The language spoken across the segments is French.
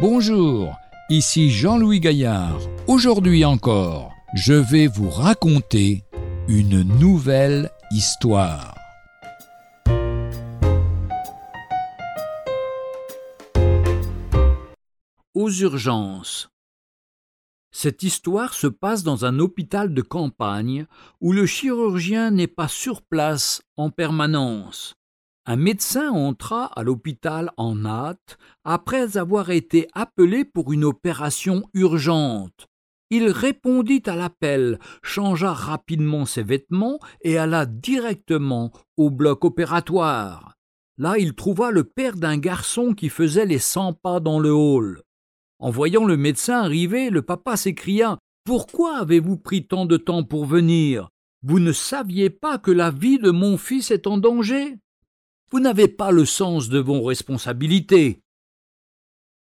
Bonjour, ici Jean-Louis Gaillard. Aujourd'hui encore, je vais vous raconter une nouvelle histoire. Aux urgences. Cette histoire se passe dans un hôpital de campagne où le chirurgien n'est pas sur place en permanence. Un médecin entra à l'hôpital en hâte après avoir été appelé pour une opération urgente. Il répondit à l'appel, changea rapidement ses vêtements et alla directement au bloc opératoire. Là, il trouva le père d'un garçon qui faisait les cent pas dans le hall. En voyant le médecin arriver, le papa s'écria Pourquoi avez-vous pris tant de temps pour venir? Vous ne saviez pas que la vie de mon fils est en danger? Vous n'avez pas le sens de vos responsabilités.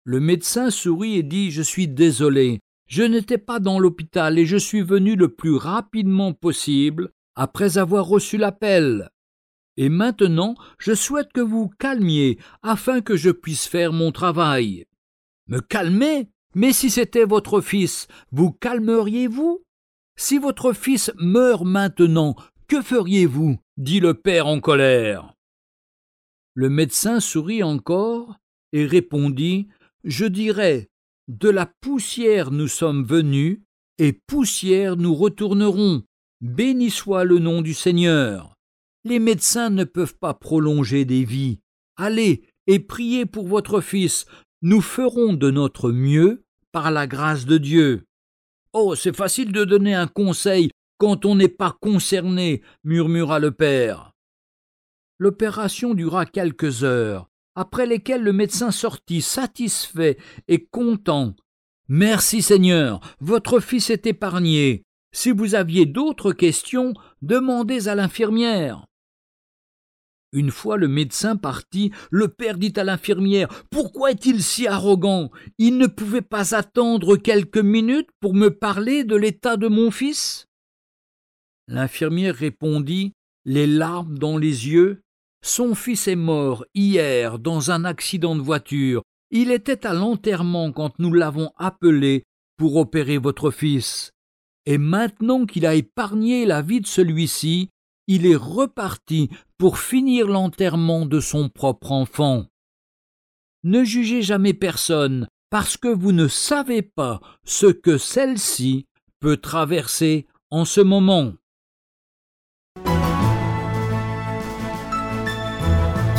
Le médecin sourit et dit Je suis désolé, je n'étais pas dans l'hôpital et je suis venu le plus rapidement possible après avoir reçu l'appel. Et maintenant, je souhaite que vous calmiez afin que je puisse faire mon travail. Me calmer? Mais si c'était votre fils, vous calmeriez-vous? Si votre fils meurt maintenant, que feriez-vous? dit le père en colère. Le médecin sourit encore et répondit Je dirais De la poussière nous sommes venus, et poussière nous retournerons. Béni soit le nom du Seigneur. Les médecins ne peuvent pas prolonger des vies. Allez et priez pour votre fils. Nous ferons de notre mieux par la grâce de Dieu. Oh, c'est facile de donner un conseil quand on n'est pas concerné, murmura le père. L'opération dura quelques heures, après lesquelles le médecin sortit satisfait et content. Merci Seigneur, votre fils est épargné. Si vous aviez d'autres questions, demandez à l'infirmière. Une fois le médecin parti, le père dit à l'infirmière Pourquoi est-il si arrogant? Il ne pouvait pas attendre quelques minutes pour me parler de l'état de mon fils? L'infirmière répondit, les larmes dans les yeux son fils est mort hier dans un accident de voiture. Il était à l'enterrement quand nous l'avons appelé pour opérer votre fils. Et maintenant qu'il a épargné la vie de celui-ci, il est reparti pour finir l'enterrement de son propre enfant. Ne jugez jamais personne, parce que vous ne savez pas ce que celle-ci peut traverser en ce moment.